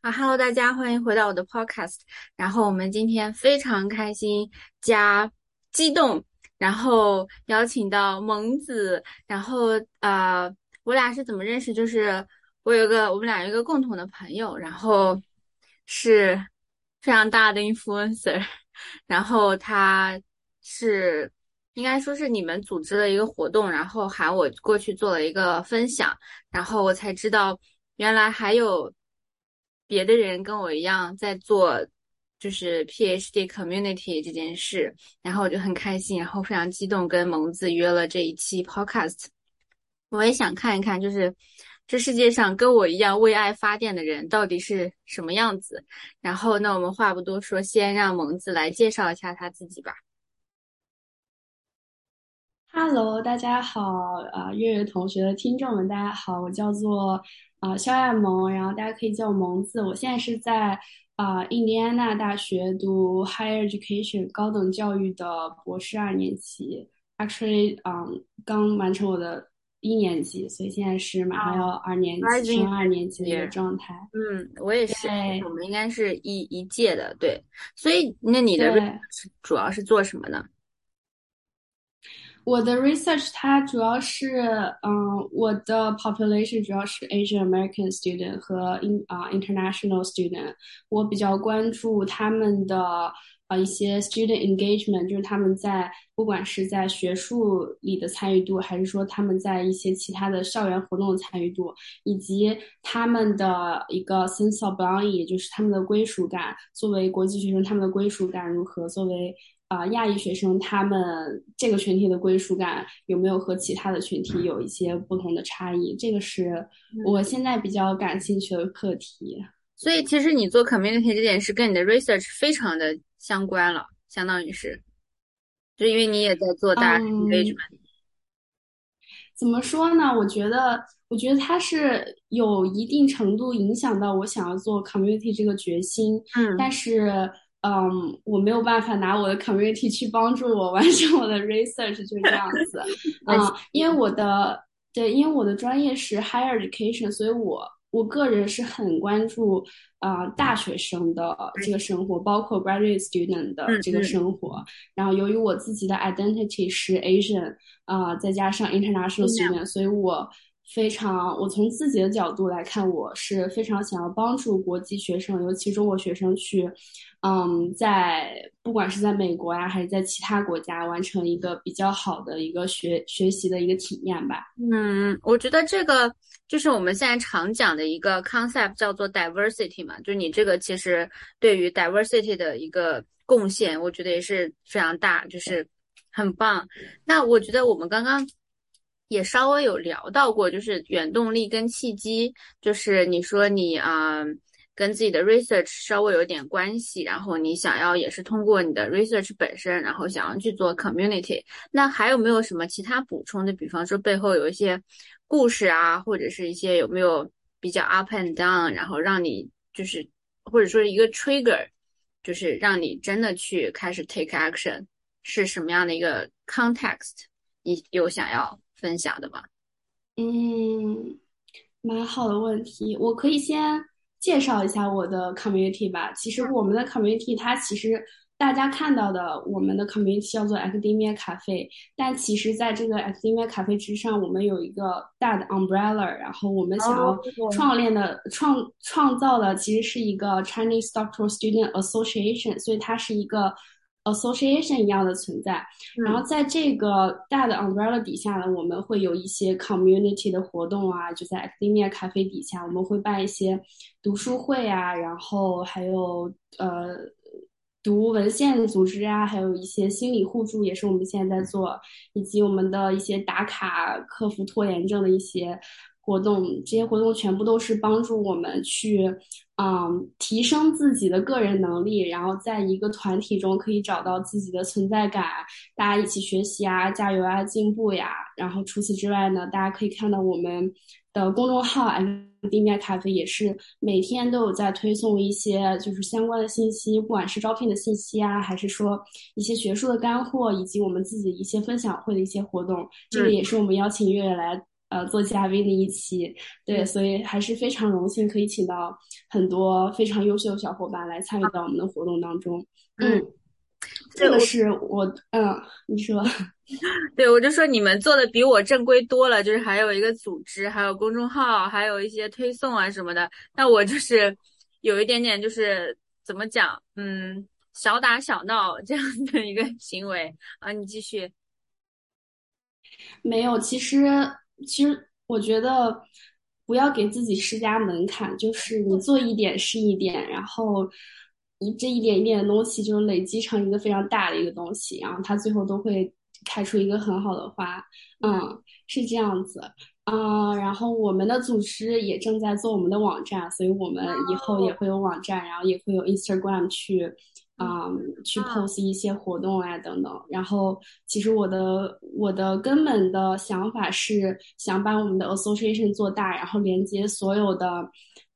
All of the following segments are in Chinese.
啊，Hello，大家欢迎回到我的 Podcast。然后我们今天非常开心加激动，然后邀请到萌子。然后呃，我俩是怎么认识？就是我有个我们俩有一个共同的朋友，然后是非常大的 influencer。然后他是应该说是你们组织了一个活动，然后喊我过去做了一个分享，然后我才知道原来还有。别的人跟我一样在做，就是 PhD community 这件事，然后我就很开心，然后非常激动，跟蒙子约了这一期 podcast。我也想看一看，就是这世界上跟我一样为爱发电的人到底是什么样子。然后，那我们话不多说，先让蒙子来介绍一下他自己吧。Hello，大家好，啊，月月同学的听众们，大家好，我叫做。啊，肖亚萌，然后大家可以叫我萌子。我现在是在啊印第安纳大学读 Higher Education 高等教育的博士二年级，actually，嗯，刚完成我的一年级，所以现在是马上要二年级升二年级的一个状态。嗯，我也是，我们应该是一一届的，对。所以，那你的主要是做什么呢？我的 research 它主要是，嗯，我的 population 主要是 Asian American student 和 in 啊 international student。我比较关注他们的啊一些 student engagement，就是他们在不管是在学术里的参与度，还是说他们在一些其他的校园活动的参与度，以及他们的一个 sense of belonging，也就是他们的归属感。作为国际学生，他们的归属感如何？作为啊，亚裔学生他们这个群体的归属感有没有和其他的群体有一些不同的差异？这个是我现在比较感兴趣的课题。所以，其实你做 community 这件事跟你的 research 非常的相关了，相当于是，就因为你也在做大 engagement。怎么说呢？我觉得，我觉得它是有一定程度影响到我想要做 community 这个决心。嗯，但是。嗯，我没有办法拿我的 community 去帮助我完成我的 research，就是这样子。嗯，因为我的对，因为我的专业是 higher education，所以我我个人是很关注啊大学生的这个生活，包括 graduate student 的这个生活。然后由于我自己的 identity 是 Asian，啊，再加上 international student，所以我非常，我从自己的角度来看，我是非常想要帮助国际学生，尤其中国学生去。嗯，在不管是在美国呀，还是在其他国家，完成一个比较好的一个学学习的一个体验吧。嗯，我觉得这个就是我们现在常讲的一个 concept，叫做 diversity 嘛。就你这个其实对于 diversity 的一个贡献，我觉得也是非常大，就是很棒。那我觉得我们刚刚也稍微有聊到过，就是原动力跟契机，就是你说你啊。跟自己的 research 稍微有点关系，然后你想要也是通过你的 research 本身，然后想要去做 community，那还有没有什么其他补充的？比方说背后有一些故事啊，或者是一些有没有比较 up and down，然后让你就是或者说一个 trigger，就是让你真的去开始 take action，是什么样的一个 context？你有想要分享的吗？嗯，蛮好的问题，我可以先。介绍一下我的 community 吧。其实我们的 community 它其实大家看到的我们的 community 叫做 Academia Cafe，但其实在这个 Academia Cafe 之上，我们有一个大的 umbrella，然后我们想要创立的创创造的其实是一个 Chinese Doctoral Student Association，所以它是一个。Association 一样的存在，然后在这个大的 umbrella 底下呢，我们会有一些 community 的活动啊，就在 academia 咖啡底下，我们会办一些读书会啊，然后还有呃读文献组织啊，还有一些心理互助也是我们现在在做，以及我们的一些打卡克服拖延症的一些。活动这些活动全部都是帮助我们去，嗯，提升自己的个人能力，然后在一个团体中可以找到自己的存在感，大家一起学习啊，加油啊，进步呀。然后除此之外呢，大家可以看到我们的公众号 “M 地面咖啡”也是每天都有在推送一些就是相关的信息，不管是招聘的信息啊，还是说一些学术的干货，以及我们自己一些分享会的一些活动。这个也是我们邀请月月来。呃，做嘉宾的一期，对，所以还是非常荣幸可以请到很多非常优秀的小伙伴来参与到我们的活动当中。嗯，这个是我嗯，你说，对我就说你们做的比我正规多了，就是还有一个组织，还有公众号，还有一些推送啊什么的。那我就是有一点点就是怎么讲，嗯，小打小闹这样的一个行为啊。你继续。没有，其实其实我觉得不要给自己施加门槛，就是你做一点是一点，然后你这一点一点的东西就是累积成一个非常大的一个东西，然后它最后都会开出一个很好的花。嗯，是这样子。啊，然后我们的组织也正在做我们的网站，所以我们以后也会有网站，然后也会有 Instagram 去。啊，去 post 一些活动啊，等等。然后，其实我的我的根本的想法是想把我们的 association 做大，然后连接所有的，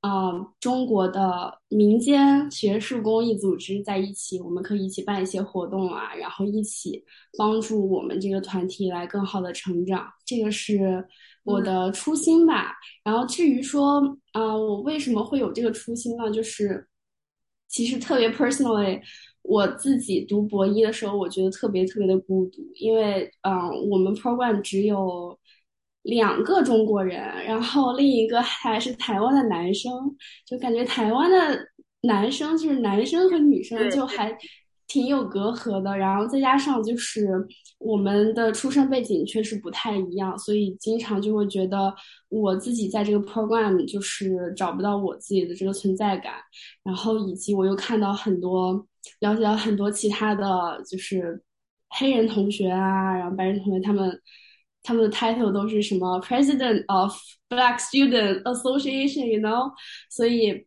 啊，中国的民间学术公益组织在一起，我们可以一起办一些活动啊，然后一起帮助我们这个团体来更好的成长。这个是我的初心吧。然后至于说，啊，我为什么会有这个初心呢？就是。其实特别 personally，我自己读博一的时候，我觉得特别特别的孤独，因为嗯，我们 program 只有两个中国人，然后另一个还是台湾的男生，就感觉台湾的男生就是男生和女生就还。挺有隔阂的，然后再加上就是我们的出生背景确实不太一样，所以经常就会觉得我自己在这个 program 就是找不到我自己的这个存在感，然后以及我又看到很多了解到很多其他的就是黑人同学啊，然后白人同学他们他们的 title 都是什么 President of Black Student Association，you know，所以。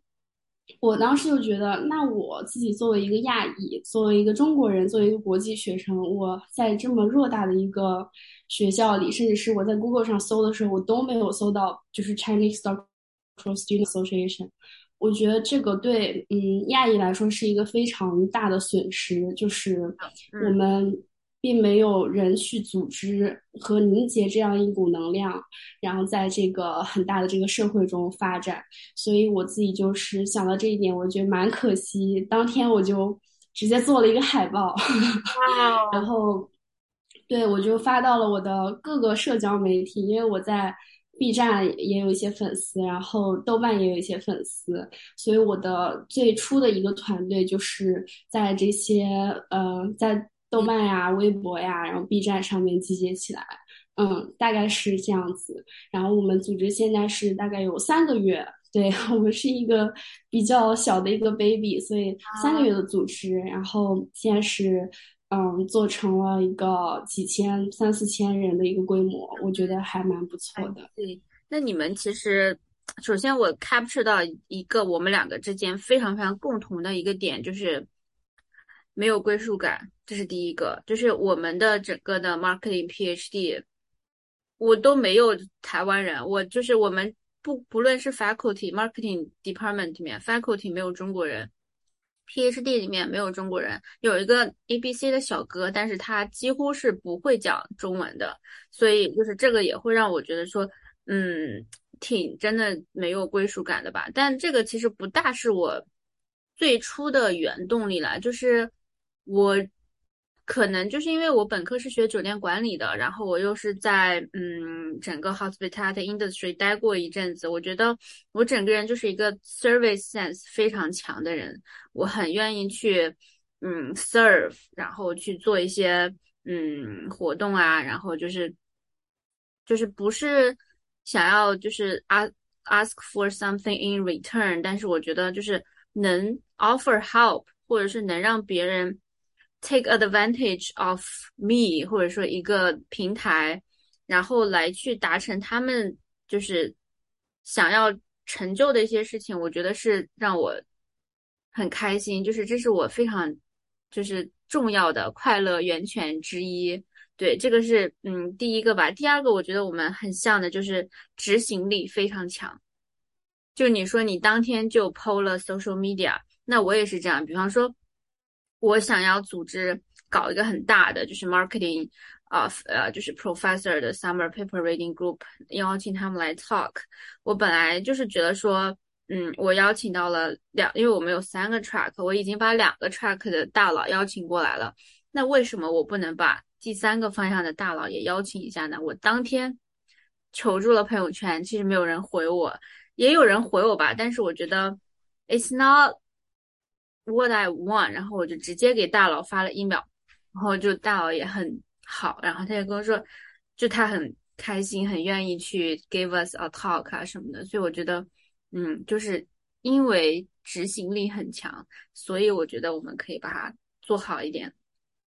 我当时就觉得，那我自己作为一个亚裔，作为一个中国人，作为一个国际学生，我在这么偌大的一个学校里，甚至是我在 Google 上搜的时候，我都没有搜到就是 Chinese Doctoral Student Association。我觉得这个对嗯亚裔来说是一个非常大的损失，就是我们。并没有人去组织和凝结这样一股能量，然后在这个很大的这个社会中发展。所以我自己就是想到这一点，我觉得蛮可惜。当天我就直接做了一个海报，然后对我就发到了我的各个社交媒体，因为我在 B 站也有一些粉丝，然后豆瓣也有一些粉丝，所以我的最初的一个团队就是在这些呃在。豆瓣呀、微博呀，然后 B 站上面集结起来，嗯，大概是这样子。然后我们组织现在是大概有三个月，对 我们是一个比较小的一个 baby，所以三个月的组织，然后现在是嗯做成了一个几千、三四千人的一个规模，我觉得还蛮不错的。对，那你们其实首先我 capture 到一个我们两个之间非常非常共同的一个点，就是没有归属感。这是第一个，就是我们的整个的 marketing PhD，我都没有台湾人，我就是我们不不论是 faculty marketing department 里面 faculty 没有中国人，PhD 里面没有中国人，有一个 ABC 的小哥，但是他几乎是不会讲中文的，所以就是这个也会让我觉得说，嗯，挺真的没有归属感的吧。但这个其实不大是我最初的原动力了，就是我。可能就是因为我本科是学酒店管理的，然后我又是在嗯整个 hospitality industry 待过一阵子，我觉得我整个人就是一个 service sense 非常强的人，我很愿意去嗯 serve，然后去做一些嗯活动啊，然后就是就是不是想要就是 ask ask for something in return，但是我觉得就是能 offer help，或者是能让别人。Take advantage of me，或者说一个平台，然后来去达成他们就是想要成就的一些事情，我觉得是让我很开心，就是这是我非常就是重要的快乐源泉之一。对，这个是嗯第一个吧。第二个，我觉得我们很像的就是执行力非常强。就你说你当天就 PO 了 social media，那我也是这样。比方说。我想要组织搞一个很大的，就是 marketing of 呃，就是 professor 的 summer paper reading group，邀请他们来 talk。我本来就是觉得说，嗯，我邀请到了两，因为我们有三个 track，我已经把两个 track 的大佬邀请过来了。那为什么我不能把第三个方向的大佬也邀请一下呢？我当天求助了朋友圈，其实没有人回我，也有人回我吧，但是我觉得 it's not what I want，然后我就直接给大佬发了 email，然后就大佬也很好，然后他也跟我说，就他很开心，很愿意去 give us a talk 啊什么的，所以我觉得。嗯，就是因为执行力很强，所以我觉得我们可以把它做好一点。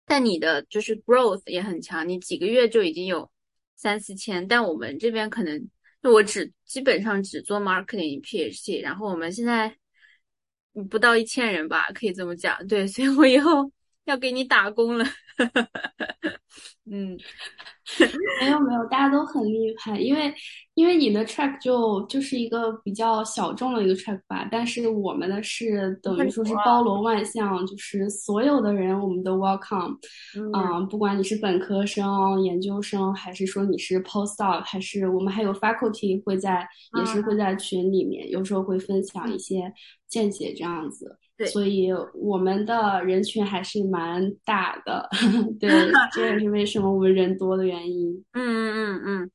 但你的就是 growth 也很强，你几个月就已经有三四千，但我们这边可能就我只基本上只做 marketing PhD，然后我们现在不到一千人吧，可以这么讲。对，所以我以后要给你打工了。嗯。没有没有，大家都很厉害，因为因为你的 track 就就是一个比较小众的一个 track 吧，但是我们的是等于说是包罗万象，就是所有的人我们都 welcome，嗯，不管你是本科生、研究生，还是说你是 postdoc，还是我们还有 faculty 会在也是会在群里面，有时候会分享一些见解这样子。所以我们的人群还是蛮大的，对，这也是为什么我们人多的原因。嗯嗯嗯嗯，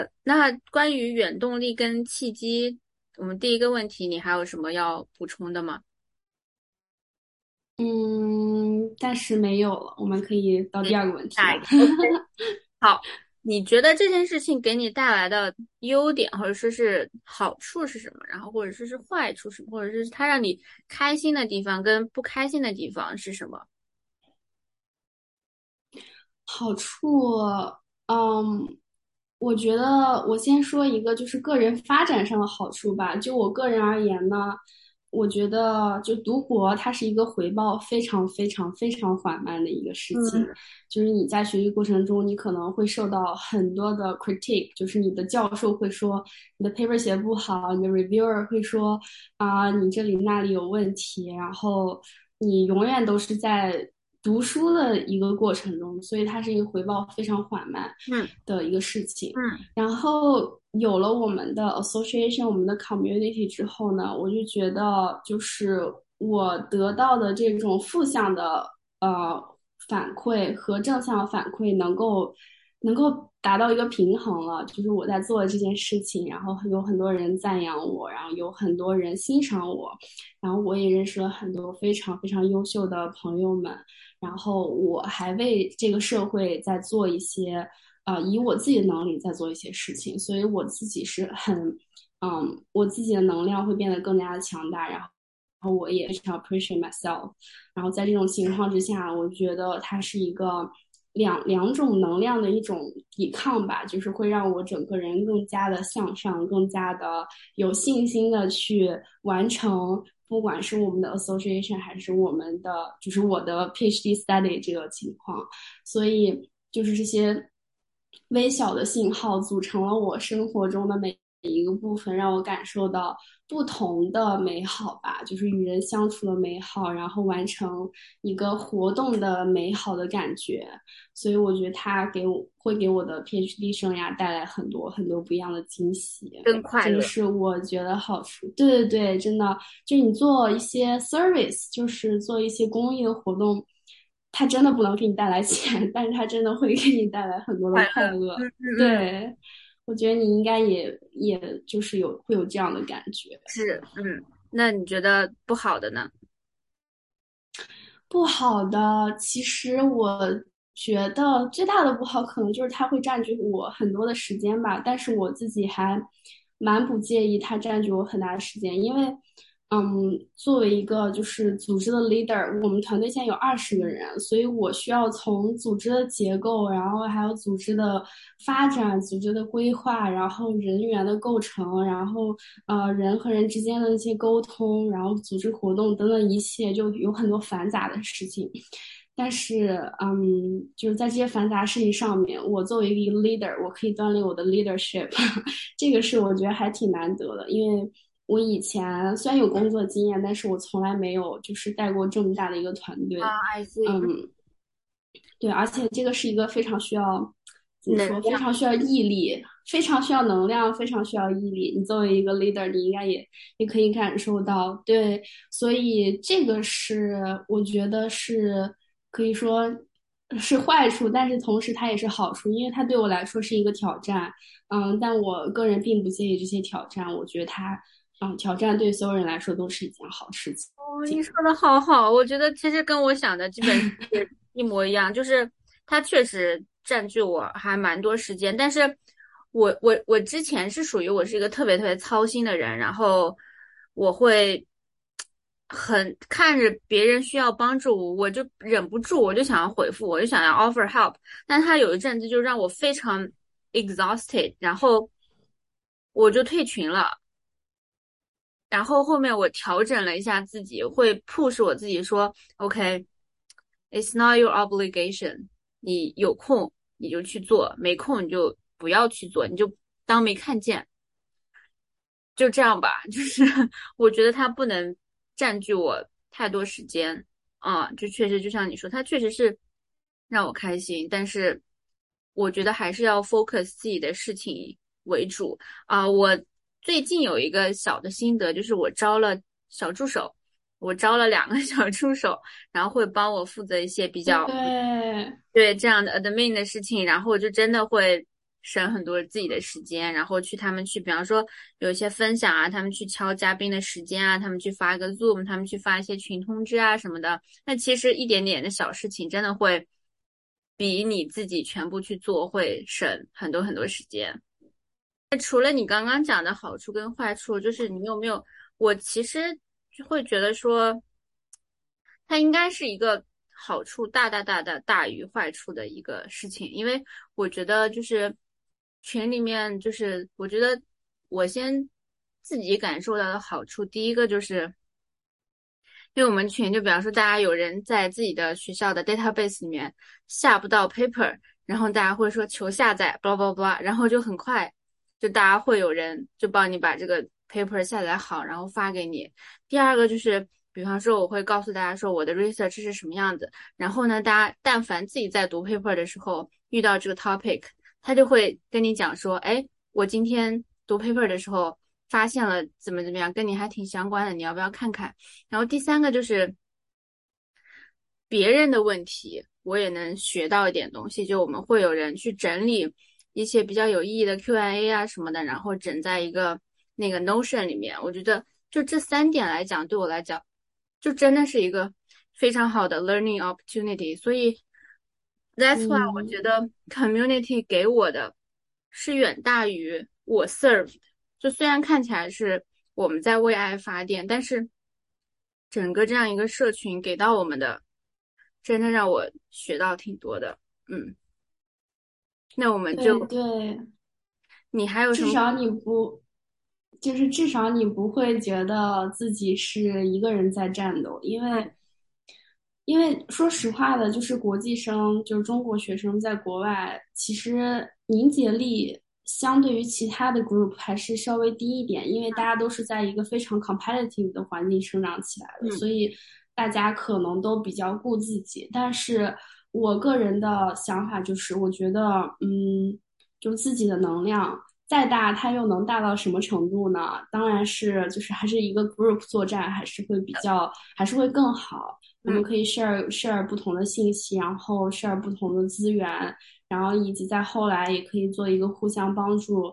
呃，那关于远动力跟契机，我们第一个问题，你还有什么要补充的吗？嗯，暂时没有了，我们可以到第二个问题。好。你觉得这件事情给你带来的优点，或者说是好处是什么？然后或者说是坏处什么？或者是它让你开心的地方跟不开心的地方是什么？好处，嗯，我觉得我先说一个，就是个人发展上的好处吧。就我个人而言呢。我觉得，就读博，它是一个回报非常非常非常缓慢的一个事情。就是你在学习过程中，你可能会受到很多的 critique，就是你的教授会说你的 paper 写不好，你的 reviewer 会说啊，你这里那里有问题。然后你永远都是在读书的一个过程中，所以它是一个回报非常缓慢的一个事情。嗯，然后。有了我们的 association，我们的 community 之后呢，我就觉得就是我得到的这种负向的呃反馈和正向反馈能够能够达到一个平衡了。就是我在做这件事情，然后有很多人赞扬我，然后有很多人欣赏我，然后我也认识了很多非常非常优秀的朋友们，然后我还为这个社会在做一些。啊，以我自己的能力在做一些事情，所以我自己是很，嗯，我自己的能量会变得更加的强大，然后，然后我也非常 appreciate myself，然后在这种情况之下，我觉得它是一个两两种能量的一种抵抗吧，就是会让我整个人更加的向上，更加的有信心的去完成，不管是我们的 association 还是我们的，就是我的 PhD study 这个情况，所以就是这些。微小的信号组成了我生活中的每一个部分，让我感受到不同的美好吧，就是与人相处的美好，然后完成一个活动的美好的感觉。所以我觉得它给我会给我的 PhD 生涯带来很多很多不一样的惊喜，更快乐。是我觉得好处。对对对，真的，就你做一些 service，就是做一些公益的活动。它真的不能给你带来钱，但是它真的会给你带来很多的快乐。对，我觉得你应该也也就是有会有这样的感觉。是，嗯，那你觉得不好的呢？不好的，其实我觉得最大的不好可能就是它会占据我很多的时间吧。但是我自己还蛮不介意它占据我很大的时间，因为。嗯，作为一个就是组织的 leader，我们团队现在有二十个人，所以我需要从组织的结构，然后还有组织的发展、组织的规划，然后人员的构成，然后呃人和人之间的一些沟通，然后组织活动等等一切，就有很多繁杂的事情。但是，嗯，就是在这些繁杂事情上面，我作为一个 leader，我可以锻炼我的 leadership，这个是我觉得还挺难得的，因为。我以前虽然有工作经验，但是我从来没有就是带过这么大的一个团队。啊嗯，对，而且这个是一个非常需要怎么说？非常需要毅力，非常需要能量，非常需要毅力。你作为一个 leader，你应该也也可以感受到，对，所以这个是我觉得是可以说是坏处，但是同时它也是好处，因为它对我来说是一个挑战，嗯，但我个人并不介意这些挑战，我觉得它，嗯，挑战对所有人来说都是一件好事情。哦，你说的好好，我觉得其实跟我想的基本 是一模一样，就是它确实占据我还蛮多时间，但是。我我我之前是属于我是一个特别特别操心的人，然后我会很看着别人需要帮助，我就忍不住，我就想要回复，我就想要 offer help。但他有一阵子就让我非常 exhausted，然后我就退群了。然后后面我调整了一下自己，会 push 我自己说，OK，it's not your obligation，你有空你就去做，没空你就。不要去做，你就当没看见，就这样吧。就是我觉得它不能占据我太多时间啊，就确实就像你说，它确实是让我开心，但是我觉得还是要 focus 自己的事情为主啊。我最近有一个小的心得，就是我招了小助手，我招了两个 小助手，然后会帮我负责一些比较对对这样的 admin 的事情，然后我就真的会。省很多自己的时间，然后去他们去，比方说有一些分享啊，他们去敲嘉宾的时间啊，他们去发一个 Zoom，他们去发一些群通知啊什么的。那其实一点点的小事情，真的会比你自己全部去做会省很多很多时间。那除了你刚刚讲的好处跟坏处，就是你有没有？我其实会觉得说，它应该是一个好处大大大大大于坏处的一个事情，因为我觉得就是。群里面就是，我觉得我先自己感受到的好处，第一个就是，因为我们群就比方说，大家有人在自己的学校的 database 里面下不到 paper，然后大家会说求下载，blah blah blah，然后就很快就大家会有人就帮你把这个 paper 下载好，然后发给你。第二个就是，比方说我会告诉大家说我的 research 是什么样子，然后呢，大家但凡自己在读 paper 的时候遇到这个 topic。他就会跟你讲说，哎，我今天读 paper 的时候发现了怎么怎么样，跟你还挺相关的，你要不要看看？然后第三个就是别人的问题，我也能学到一点东西。就我们会有人去整理一些比较有意义的 Q&A 啊什么的，然后整在一个那个 Notion 里面。我觉得就这三点来讲，对我来讲，就真的是一个非常好的 learning opportunity。所以。That's why 我觉得 community 给我的是远大于我 serve 的。就虽然看起来是我们在为爱发电，但是整个这样一个社群给到我们的，真的让我学到挺多的。嗯，那我们就对，你还有至少你不，就是至少你不会觉得自己是一个人在战斗，因为。因为说实话的，就是国际生，就是中国学生在国外，其实凝结力相对于其他的 group 还是稍微低一点，因为大家都是在一个非常 competitive 的环境生长起来的，所以大家可能都比较顾自己。但是我个人的想法就是，我觉得，嗯，就自己的能量再大，它又能大到什么程度呢？当然是，就是还是一个 group 作战，还是会比较，还是会更好。我们可以 share share 不同的信息，然后 share 不同的资源，然后以及在后来也可以做一个互相帮助，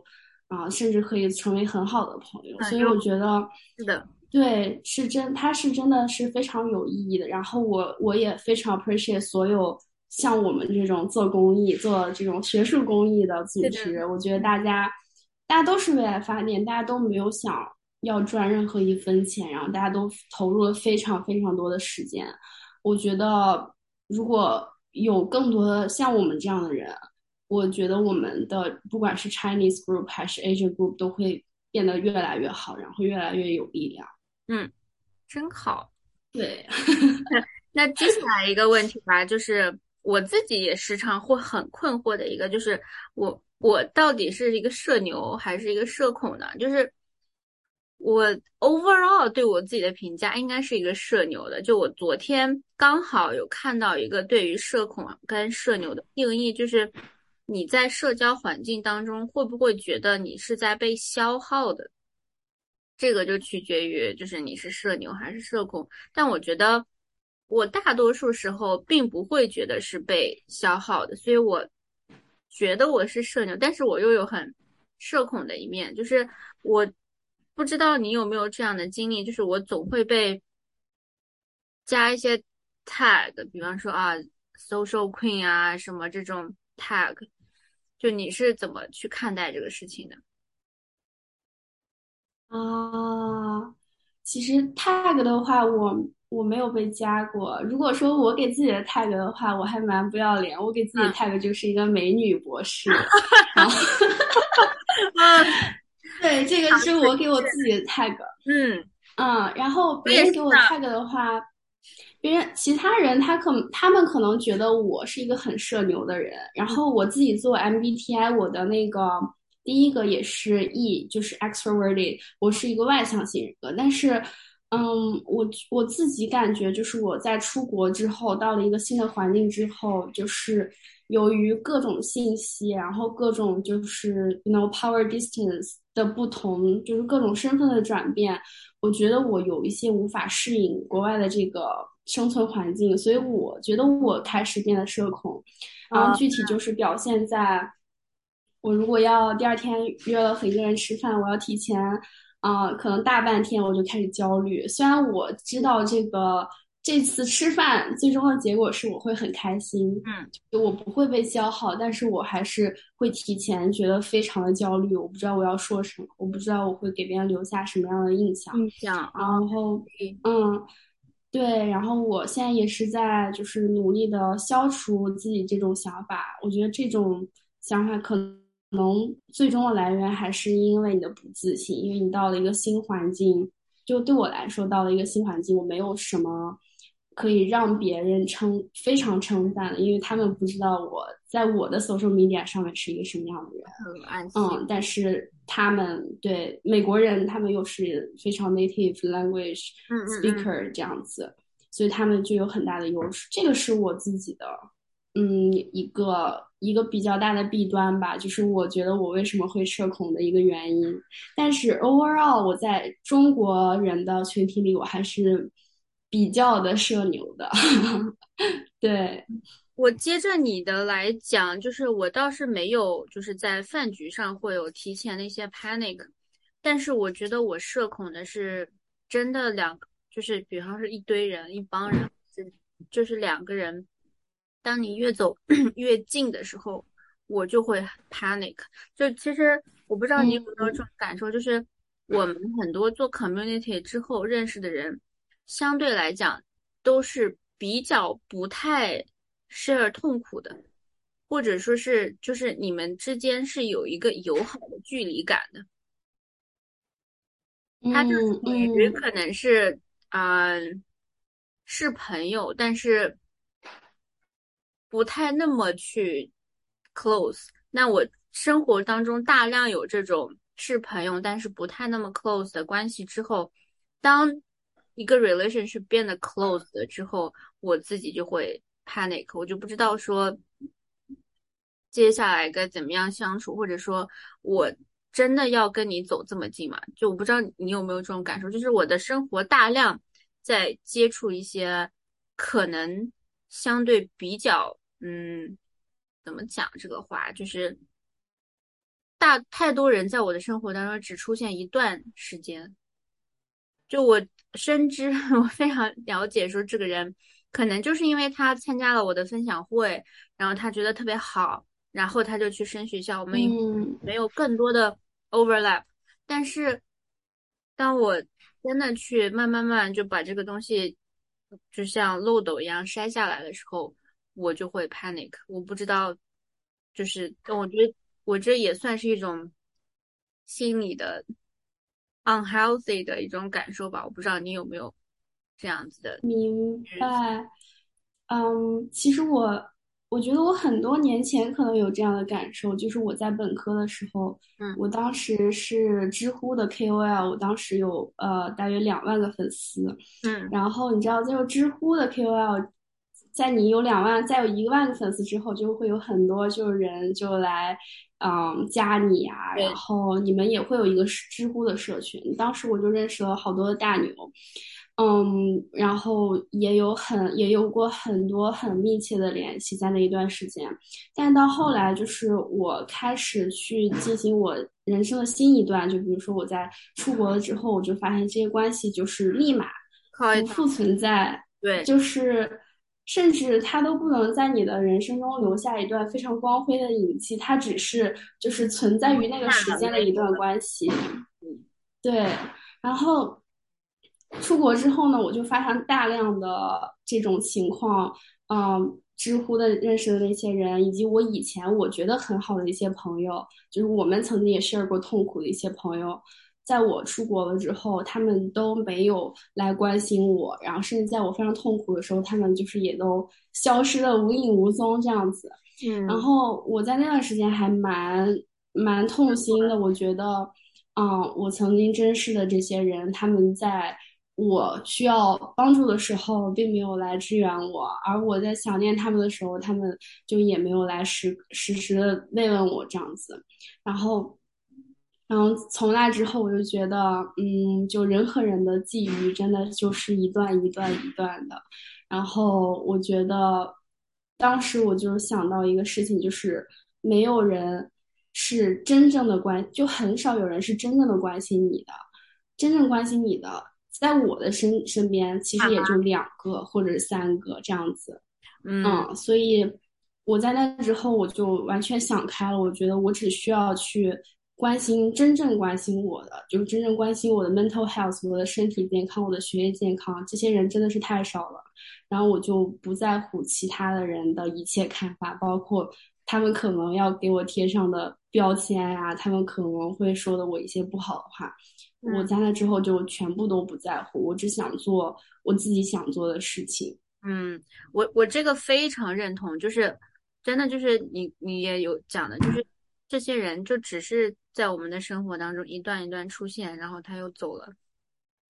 啊，甚至可以成为很好的朋友。所以我觉得是的，对，是真，它是真的是非常有意义的。然后我我也非常 appreciate 所有像我们这种做公益、做这种学术公益的组织。我觉得大家大家都是为爱发电，大家都没有想。要赚任何一分钱，然后大家都投入了非常非常多的时间。我觉得如果有更多的像我们这样的人，我觉得我们的不管是 Chinese group 还是 Asian group 都会变得越来越好，然后越来越有力量。嗯，真好。对。那接下来一个问题吧，就是我自己也时常会很困惑的一个，就是我我到底是一个社牛还是一个社恐呢？就是。我 overall 对我自己的评价应该是一个社牛的。就我昨天刚好有看到一个对于社恐跟社牛的定义，就是你在社交环境当中会不会觉得你是在被消耗的？这个就取决于就是你是社牛还是社恐。但我觉得我大多数时候并不会觉得是被消耗的，所以我觉得我是社牛，但是我又有很社恐的一面，就是我不知道你有没有这样的经历，就是我总会被加一些 tag，比方说啊，social queen 啊什么这种 tag，就你是怎么去看待这个事情的？啊，其实 tag 的话，我我没有被加过。如果说我给自己的 tag 的话，我还蛮不要脸，我给自己 tag 就是一个美女博士。然后，啊，对，这个是我给我自己的 tag。嗯嗯，然后别人给我 tag 的话，别人其他人他可他们可能觉得我是一个很社牛的人，然后我自己做 MBTI，我的那个。第一个也是 E，就是 extroverted，我是一个外向型人格。但是，嗯，我我自己感觉，就是我在出国之后，到了一个新的环境之后，就是由于各种信息，然后各种就是 you know power distance 的不同，就是各种身份的转变，我觉得我有一些无法适应国外的这个生存环境，所以我觉得我开始变得社恐，然后具体就是表现在。我如果要第二天约了和一个人吃饭，我要提前，啊，可能大半天我就开始焦虑。虽然我知道这个这次吃饭最终的结果是我会很开心，嗯，就我不会被消耗，但是我还是会提前觉得非常的焦虑。我不知道我要说什么，我不知道我会给别人留下什么样的印象。印象，然后，嗯，对，然后我现在也是在就是努力的消除自己这种想法。我觉得这种想法可能。可能最终的来源还是因为你的不自信，因为你到了一个新环境，就对我来说，到了一个新环境，我没有什么可以让别人称非常称赞的，因为他们不知道我在我的 social media 上面是一个什么样的人。嗯，但是他们对美国人，他们又是非常 native language speaker 这样子，所以他们就有很大的优势。这个是我自己的。嗯，一个一个比较大的弊端吧，就是我觉得我为什么会社恐的一个原因。但是 overall，我在中国人的群体里，我还是比较的社牛的。对，我接着你的来讲，就是我倒是没有，就是在饭局上会有提前的一些 panic，但是我觉得我社恐的是真的两，就是比方是一堆人，一帮人，就就是两个人。当你越走 越近的时候，我就会 panic。就其实我不知道你有没有这种感受，就是我们很多做 community 之后认识的人，相对来讲都是比较不太 share 痛苦的，或者说是就是你们之间是有一个友好的距离感的。他就属于可能是嗯是朋友，但是。不太那么去 close，那我生活当中大量有这种是朋友，但是不太那么 close 的关系之后，当一个 relationship 变得 close 了之后，我自己就会 panic，我就不知道说接下来该怎么样相处，或者说我真的要跟你走这么近吗？就我不知道你有没有这种感受，就是我的生活大量在接触一些可能相对比较。嗯，怎么讲这个话？就是大太多人在我的生活当中只出现一段时间，就我深知 我非常了解，说这个人可能就是因为他参加了我的分享会，然后他觉得特别好，然后他就去升学校，我们没有更多的 overlap。但是当我真的去慢慢慢就把这个东西就像漏斗一样筛下来的时候。我就会 panic，我不知道，就是我觉得我这也算是一种心理的 unhealthy 的一种感受吧，我不知道你有没有这样子的。明白，嗯，其实我我觉得我很多年前可能有这样的感受，就是我在本科的时候，嗯，我当时是知乎的 KOL，我当时有呃大约两万个粉丝，嗯，然后你知道，就是知乎的 KOL。在你有两万，再有一万个粉丝之后，就会有很多就是人就来，嗯，加你啊，然后你们也会有一个知乎的社群。当时我就认识了好多的大牛，嗯，然后也有很也有过很多很密切的联系在那一段时间。但到后来，就是我开始去进行我人生的新一段，就比如说我在出国了之后，我就发现这些关系就是立马不复存在，对，就是。甚至他都不能在你的人生中留下一段非常光辉的印记，它只是就是存在于那个时间的一段关系。对，然后出国之后呢，我就发现大量的这种情况，嗯，知乎的认识的那些人，以及我以前我觉得很好的一些朋友，就是我们曾经也 share 过痛苦的一些朋友。在我出国了之后，他们都没有来关心我，然后甚至在我非常痛苦的时候，他们就是也都消失的无影无踪这样子。嗯，然后我在那段时间还蛮蛮痛心的，我觉得，嗯，我曾经珍视的这些人，他们在我需要帮助的时候，并没有来支援我，而我在想念他们的时候，他们就也没有来时时时的慰问我这样子，然后。然后从那之后，我就觉得，嗯，就人和人的际遇真的就是一段一段一段的。然后我觉得，当时我就想到一个事情，就是没有人是真正的关，就很少有人是真正的关心你的。真正关心你的，在我的身身边，其实也就两个或者三个这样子。嗯，所以我在那之后，我就完全想开了。我觉得我只需要去。关心真正关心我的，就是真正关心我的 mental health，我的身体健康，我的学业健康，这些人真的是太少了。然后我就不在乎其他的人的一切看法，包括他们可能要给我贴上的标签呀，他们可能会说的我一些不好的话，我在那之后就全部都不在乎，我只想做我自己想做的事情。嗯，我我这个非常认同，就是真的就是你你也有讲的，就是这些人就只是。在我们的生活当中一段一段出现，然后他又走了。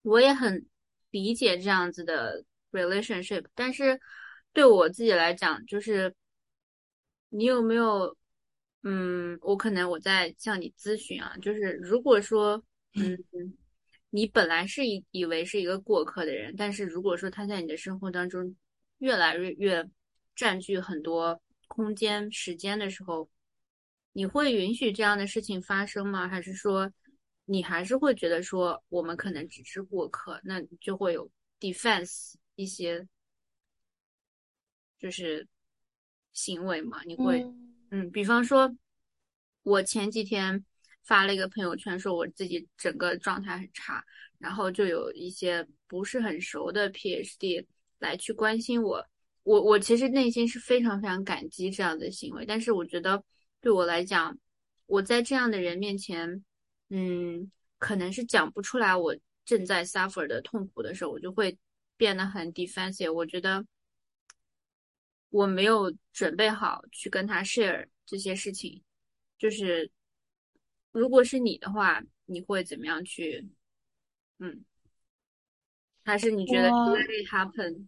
我也很理解这样子的 relationship，但是对我自己来讲，就是你有没有，嗯，我可能我在向你咨询啊，就是如果说，嗯，你本来是以以为是一个过客的人，但是如果说他在你的生活当中越来越越占据很多空间时间的时候。你会允许这样的事情发生吗？还是说，你还是会觉得说我们可能只是过客，那就会有 defense 一些，就是行为嘛？你会，嗯，比方说，我前几天发了一个朋友圈，说我自己整个状态很差，然后就有一些不是很熟的 PhD 来去关心我，我我其实内心是非常非常感激这样的行为，但是我觉得。对我来讲，我在这样的人面前，嗯，可能是讲不出来我正在 suffer 的痛苦的时候，我就会变得很 defensive。我觉得我没有准备好去跟他 share 这些事情。就是，如果是你的话，你会怎么样去？嗯，还是你觉得 let it happen？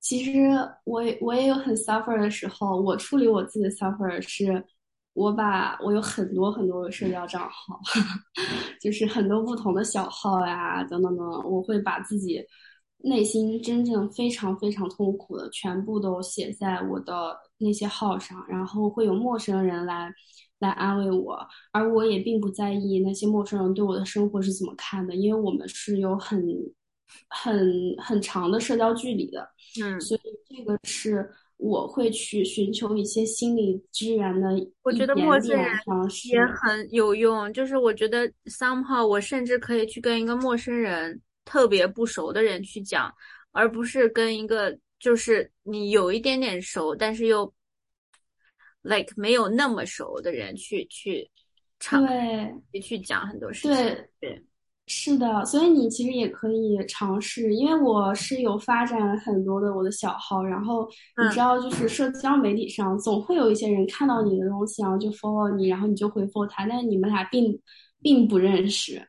其实我我也有很 suffer 的时候，我处理我自己的 suffer 是，我把我有很多很多的社交账号，就是很多不同的小号呀，等等等，我会把自己内心真正非常非常痛苦的全部都写在我的那些号上，然后会有陌生人来来安慰我，而我也并不在意那些陌生人对我的生活是怎么看的，因为我们是有很。很很长的社交距离的，嗯，所以这个是我会去寻求一些心理支援的。我觉得陌生人也很有用，就是我觉得 somehow 我甚至可以去跟一个陌生人特别不熟的人去讲，而不是跟一个就是你有一点点熟，但是又 like 没有那么熟的人去去唱，对，去讲很多事情，对。是的，所以你其实也可以尝试，因为我是有发展很多的我的小号，然后你知道，就是社交媒体上总会有一些人看到你的东西，然后就 follow 你，然后你就回复他，但是你们俩并并不认识，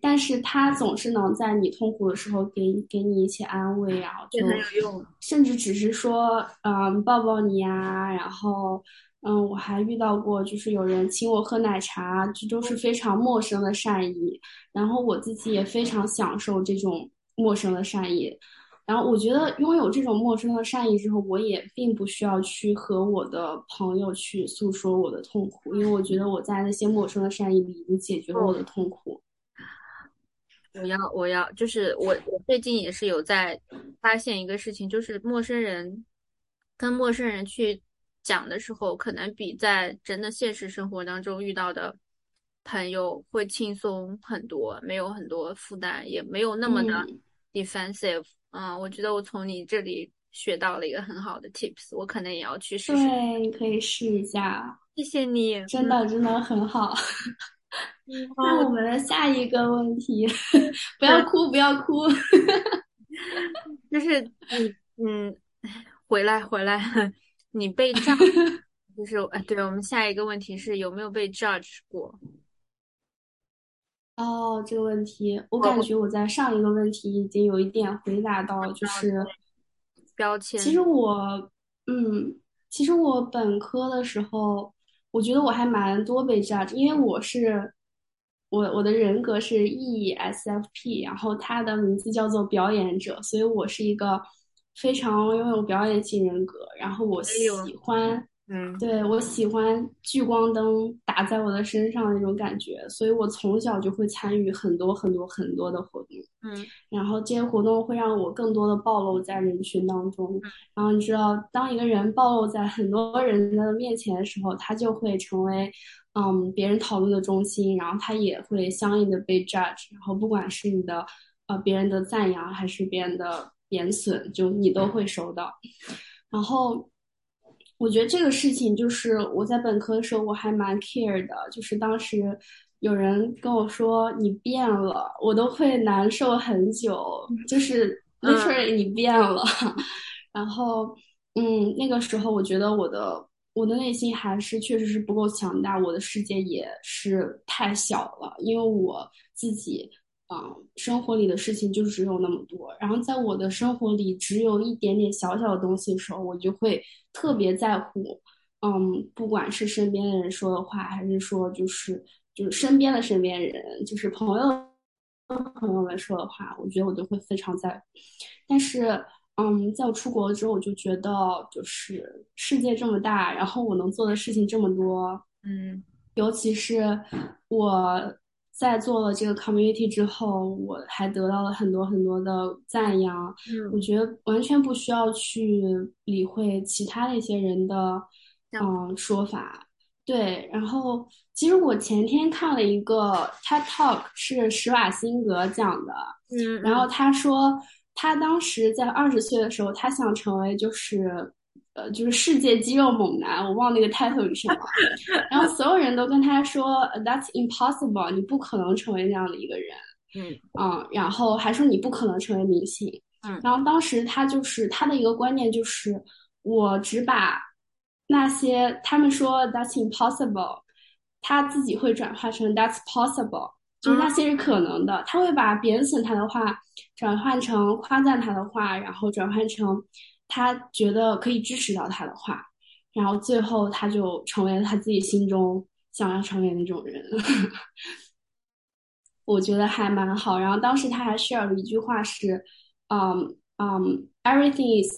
但是他总是能在你痛苦的时候给给你一些安慰，然后就很有用，甚至只是说，嗯，抱抱你呀，然后，嗯，我还遇到过，就是有人请我喝奶茶，这都是非常陌生的善意，然后我自己也非常享受这种陌生的善意。然后我觉得拥有这种陌生的善意之后，我也并不需要去和我的朋友去诉说我的痛苦，因为我觉得我在那些陌生的善意里已经解决了我的痛苦。我要，我要，就是我，我最近也是有在发现一个事情，就是陌生人跟陌生人去讲的时候，可能比在真的现实生活当中遇到的朋友会轻松很多，没有很多负担，也没有那么的 defensive。嗯，我觉得我从你这里学到了一个很好的 tips，我可能也要去试试。对，你可以试一下。谢谢你，真的真的很好。那我们的下一个问题，不要哭，不要哭。就是嗯，嗯，回来回来，你被 j 就是哎，对我们下一个问题是有没有被 judge 过？哦，这个问题，我感觉我在上一个问题已经有一点回答到，就是标签。其实我，嗯，其实我本科的时候，我觉得我还蛮多被 judge，因为我是我我的人格是 ESFP，然后他的名字叫做表演者，所以我是一个非常拥有表演性人格，然后我喜欢。嗯，对我喜欢聚光灯打在我的身上那种感觉，所以我从小就会参与很多很多很多的活动。嗯，然后这些活动会让我更多的暴露在人群当中。然后你知道，当一个人暴露在很多人的面前的时候，他就会成为嗯别人讨论的中心，然后他也会相应的被 judge。然后不管是你的呃别人的赞扬还是别人的贬损，就你都会收到。然后。我觉得这个事情就是我在本科的时候我还蛮 care 的，就是当时有人跟我说你变了，我都会难受很久，就是 literally 你变了。然后，嗯，那个时候我觉得我的我的内心还是确实是不够强大，我的世界也是太小了，因为我自己。嗯，生活里的事情就只有那么多，然后在我的生活里只有一点点小小的东西的时候，我就会特别在乎。嗯，不管是身边的人说的话，还是说就是就是身边的身边人，就是朋友朋友们说的话，我觉得我都会非常在乎。但是，嗯，在我出国了之后，我就觉得就是世界这么大，然后我能做的事情这么多，嗯，尤其是我。在做了这个 community 之后，我还得到了很多很多的赞扬。嗯，我觉得完全不需要去理会其他的一些人的嗯说法。对，然后其实我前天看了一个 TED Talk，是施瓦辛格讲的。嗯，然后他说他当时在二十岁的时候，他想成为就是。呃，就是世界肌肉猛男，我忘那个 title 是什么。然后所有人都跟他说，That's impossible，你不可能成为那样的一个人。嗯嗯，然后还说你不可能成为明星。嗯，然后当时他就是他的一个观念就是，我只把那些他们说 That's impossible，他自己会转化成 That's possible，就是那些是可能的。他会把贬损他的话转换成夸赞他的话，然后转换成。他觉得可以支持到他的话，然后最后他就成为了他自己心中想要成为那种人。我觉得还蛮好。然后当时他还 share 了一句话是，嗯嗯，everything is，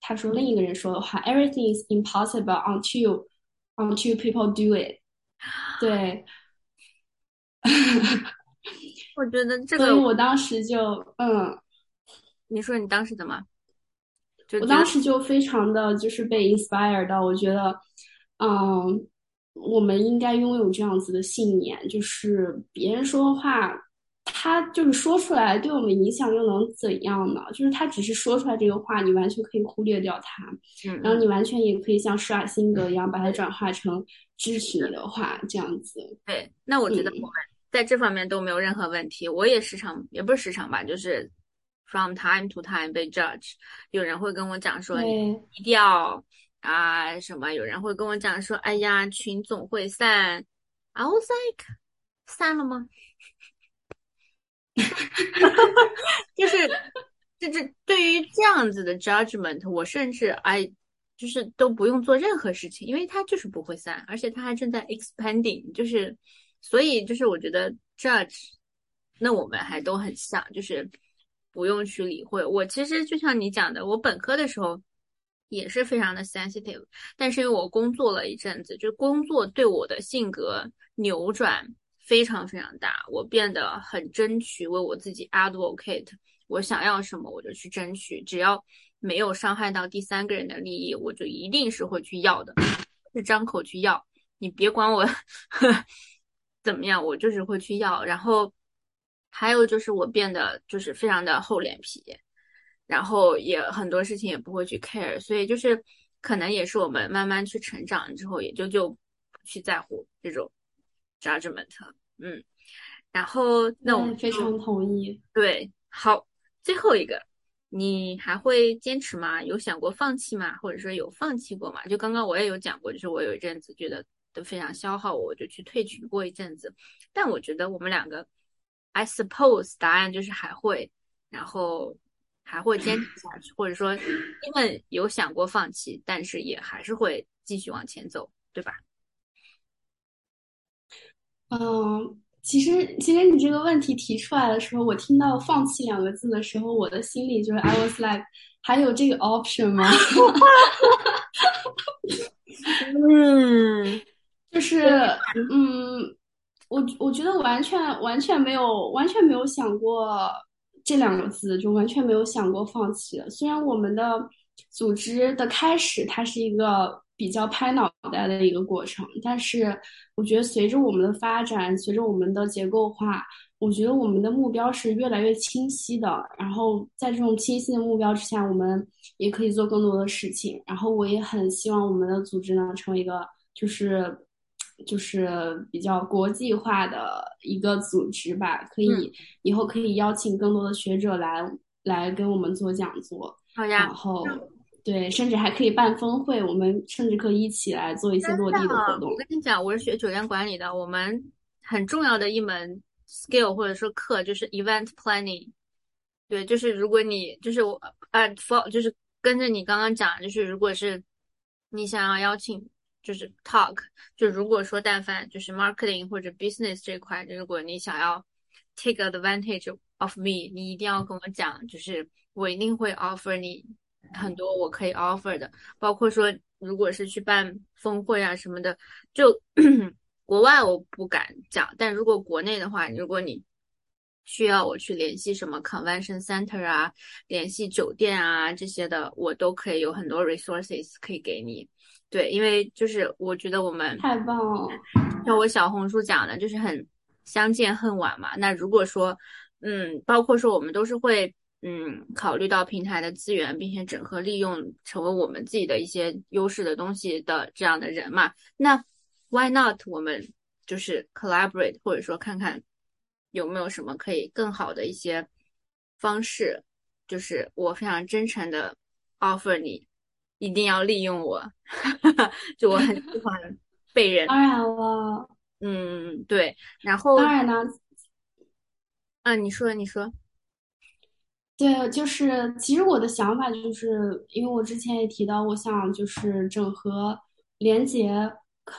他说另一个人说的话，everything is impossible until until people do it。对，我觉得这个，所以我当时就嗯，你说你当时怎么？我当时就非常的就是被 inspire 到，我觉得，嗯，我们应该拥有这样子的信念，就是别人说的话，他就是说出来对我们影响又能怎样呢？就是他只是说出来这个话，你完全可以忽略掉他，然后你完全也可以像施瓦辛格一样把它转化成支持你的话，这样子。对，那我觉得我们在这方面都没有任何问题。我也时常，也不是时常吧，就是。From time to time 被 judge，有人会跟我讲说你低调啊什么，有人会跟我讲说，哎呀群总会散，I was like 散了吗？就是这这对于这样子的 judgment，我甚至 I 就是都不用做任何事情，因为它就是不会散，而且它还正在 expanding，就是所以就是我觉得 judge，那我们还都很像，就是不用去理会。我其实就像你讲的，我本科的时候也是非常的 sensitive，但是因为我工作了一阵子，就工作对我的性格扭转非常非常大，我变得很争取为我自己 advocate，我想要什么我就去争取，只要。没有伤害到第三个人的利益，我就一定是会去要的，是张口去要。你别管我 怎么样，我就是会去要。然后还有就是我变得就是非常的厚脸皮，然后也很多事情也不会去 care。所以就是可能也是我们慢慢去成长之后，也就就不去在乎这种 judgment。嗯，然后那我非常同意。对，好，最后一个。你还会坚持吗？有想过放弃吗？或者说有放弃过吗？就刚刚我也有讲过，就是我有一阵子觉得都非常消耗我，我就去退群过一阵子。但我觉得我们两个，I suppose 答案就是还会，然后还会坚持下去，或者说因为有想过放弃，但是也还是会继续往前走，对吧？嗯。其实，其实你这个问题提出来的时候，我听到“放弃”两个字的时候，我的心里就是 I was like，还有这个 option 吗？嗯，就是嗯，我我觉得完全完全没有完全没有想过这两个字，就完全没有想过放弃。虽然我们的组织的开始，它是一个。比较拍脑袋的一个过程，但是我觉得随着我们的发展，随着我们的结构化，我觉得我们的目标是越来越清晰的。然后在这种清晰的目标之下，我们也可以做更多的事情。然后我也很希望我们的组织呢，成为一个就是就是比较国际化的一个组织吧，可以以后可以邀请更多的学者来来跟我们做讲座。好呀，然后。对，甚至还可以办峰会，我们甚至可以一起来做一些落地的活动。我跟你讲，我是学酒店管理的，我们很重要的一门 skill 或者说课就是 event planning。对，就是如果你就是我呃 for 就是跟着你刚刚讲，就是如果是你想要邀请，就是 talk，就如果说但凡就是 marketing 或者 business 这块，如果你想要 take advantage of me，你一定要跟我讲，就是我一定会 offer 你。很多我可以 offer 的，包括说，如果是去办峰会啊什么的，就 国外我不敢讲，但如果国内的话，如果你需要我去联系什么 convention center 啊，联系酒店啊这些的，我都可以有很多 resources 可以给你。对，因为就是我觉得我们太棒了，像我小红书讲的，就是很相见恨晚嘛。那如果说，嗯，包括说我们都是会。嗯，考虑到平台的资源，并且整合利用，成为我们自己的一些优势的东西的这样的人嘛？那 Why not？我们就是 collaborate，或者说看看有没有什么可以更好的一些方式。就是我非常真诚的 offer 你，一定要利用我。就我很喜欢被人。当然了。嗯，对。然后。当然呢，啊，你说，你说。对，就是其实我的想法就是，因为我之前也提到，我想就是整合、连接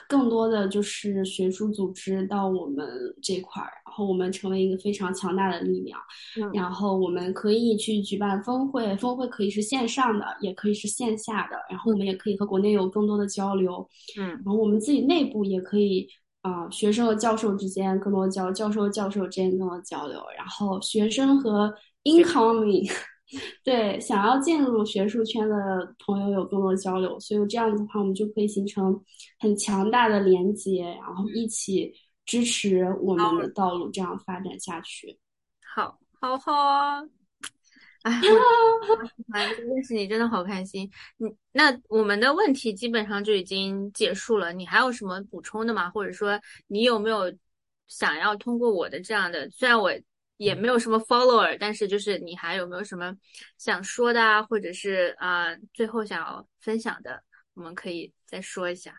更多的就是学术组织到我们这块儿，然后我们成为一个非常强大的力量。然后我们可以去举办峰会，峰会可以是线上的，也可以是线下的。然后我们也可以和国内有更多的交流。嗯，然后我们自己内部也可以啊，学生和教授之间更多交，教授和教授之间更多交流。然后学生和 incoming，对，想要进入学术圈的朋友有更多交流，所以这样子的话，我们就可以形成很强大的连接，然后一起支持我们的道路这样发展下去。好，好好啊！哎，认识你真的好开心。你那我们的问题基本上就已经结束了，你还有什么补充的吗？或者说你有没有想要通过我的这样的，虽然我。也没有什么 follower，但是就是你还有没有什么想说的啊，或者是啊最后想要分享的，我们可以再说一下。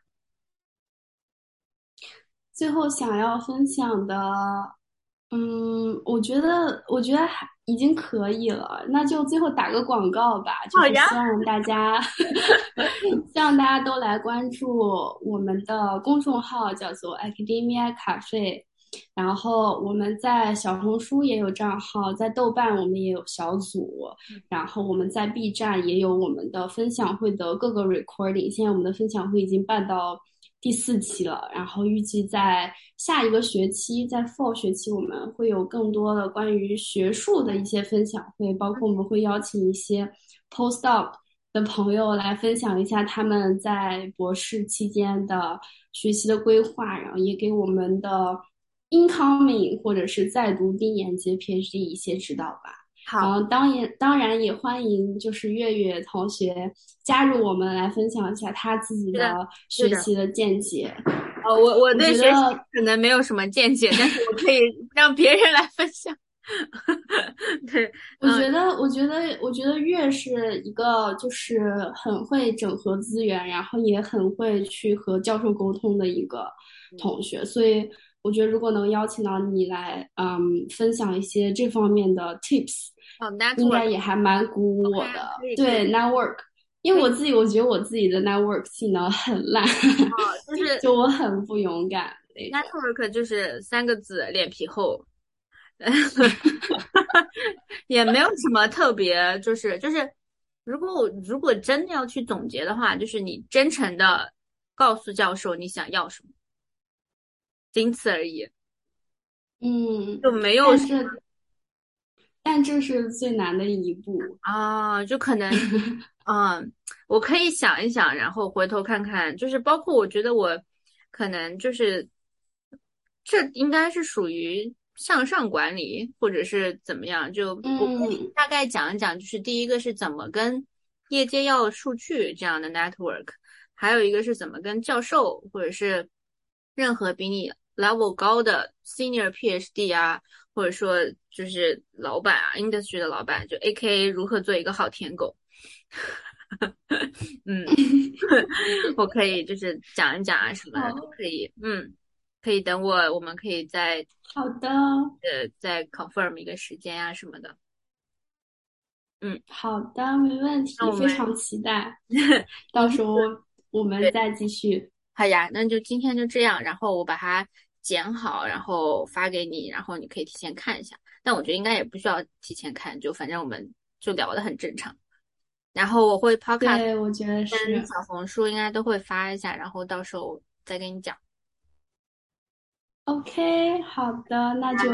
最后想要分享的，嗯，我觉得，我觉得还已经可以了。那就最后打个广告吧，就是希望大家，希望大家都来关注我们的公众号，叫做 Academia Cafe。然后我们在小红书也有账号，在豆瓣我们也有小组，然后我们在 B 站也有我们的分享会的各个 recording。现在我们的分享会已经办到。第四期了，然后预计在下一个学期，在 Fall 学期，我们会有更多的关于学术的一些分享会，包括我们会邀请一些 Postdoc 的朋友来分享一下他们在博士期间的学习的规划，然后也给我们的 incoming 或者是在读毕研及 PhD 一些指导吧。好，当然当然也欢迎就是月月同学加入我们来分享一下他自己的学习的见解。哦，我我对学习可能没有什么见解，但是我可以 让别人来分享。对，我觉得我觉得我觉得月是一个就是很会整合资源，然后也很会去和教授沟通的一个同学，所以。我觉得如果能邀请到你来，嗯，分享一些这方面的 tips，应该也还蛮鼓舞我的。对 network，因为我自己我觉得我自己的 network 技能很烂，就 是就我很不勇敢。network 就是三个字，脸皮厚，也没有什么特别，就是就是，如果我如果真的要去总结的话，就是你真诚的告诉教授你想要什么。仅此而已，嗯，就没有是，但这是最难的一步啊，就可能，嗯，我可以想一想，然后回头看看，就是包括我觉得我可能就是，这应该是属于向上管理或者是怎么样，就我可以大概讲一讲，就是第一个是怎么跟业界要数据这样的 network，还有一个是怎么跟教授或者是任何比你。Level 高的 senior PhD 啊，或者说就是老板啊，industry 的老板，就 A.K.A 如何做一个好舔狗。嗯，我可以就是讲一讲啊，什么的都可以。嗯，可以等我，我们可以再好的，呃，再 confirm 一个时间啊什么的。嗯，好的，没问题，非常期待。到时候我们再继续。好呀，那就今天就这样，然后我把它剪好，然后发给你，然后你可以提前看一下。但我觉得应该也不需要提前看，就反正我们就聊的很正常。然后我会 podcast，对，我觉得是小红书应该都会发一下，然后到时候再跟你讲。OK，好的，那就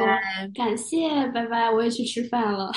感谢，拜拜，我也去吃饭了。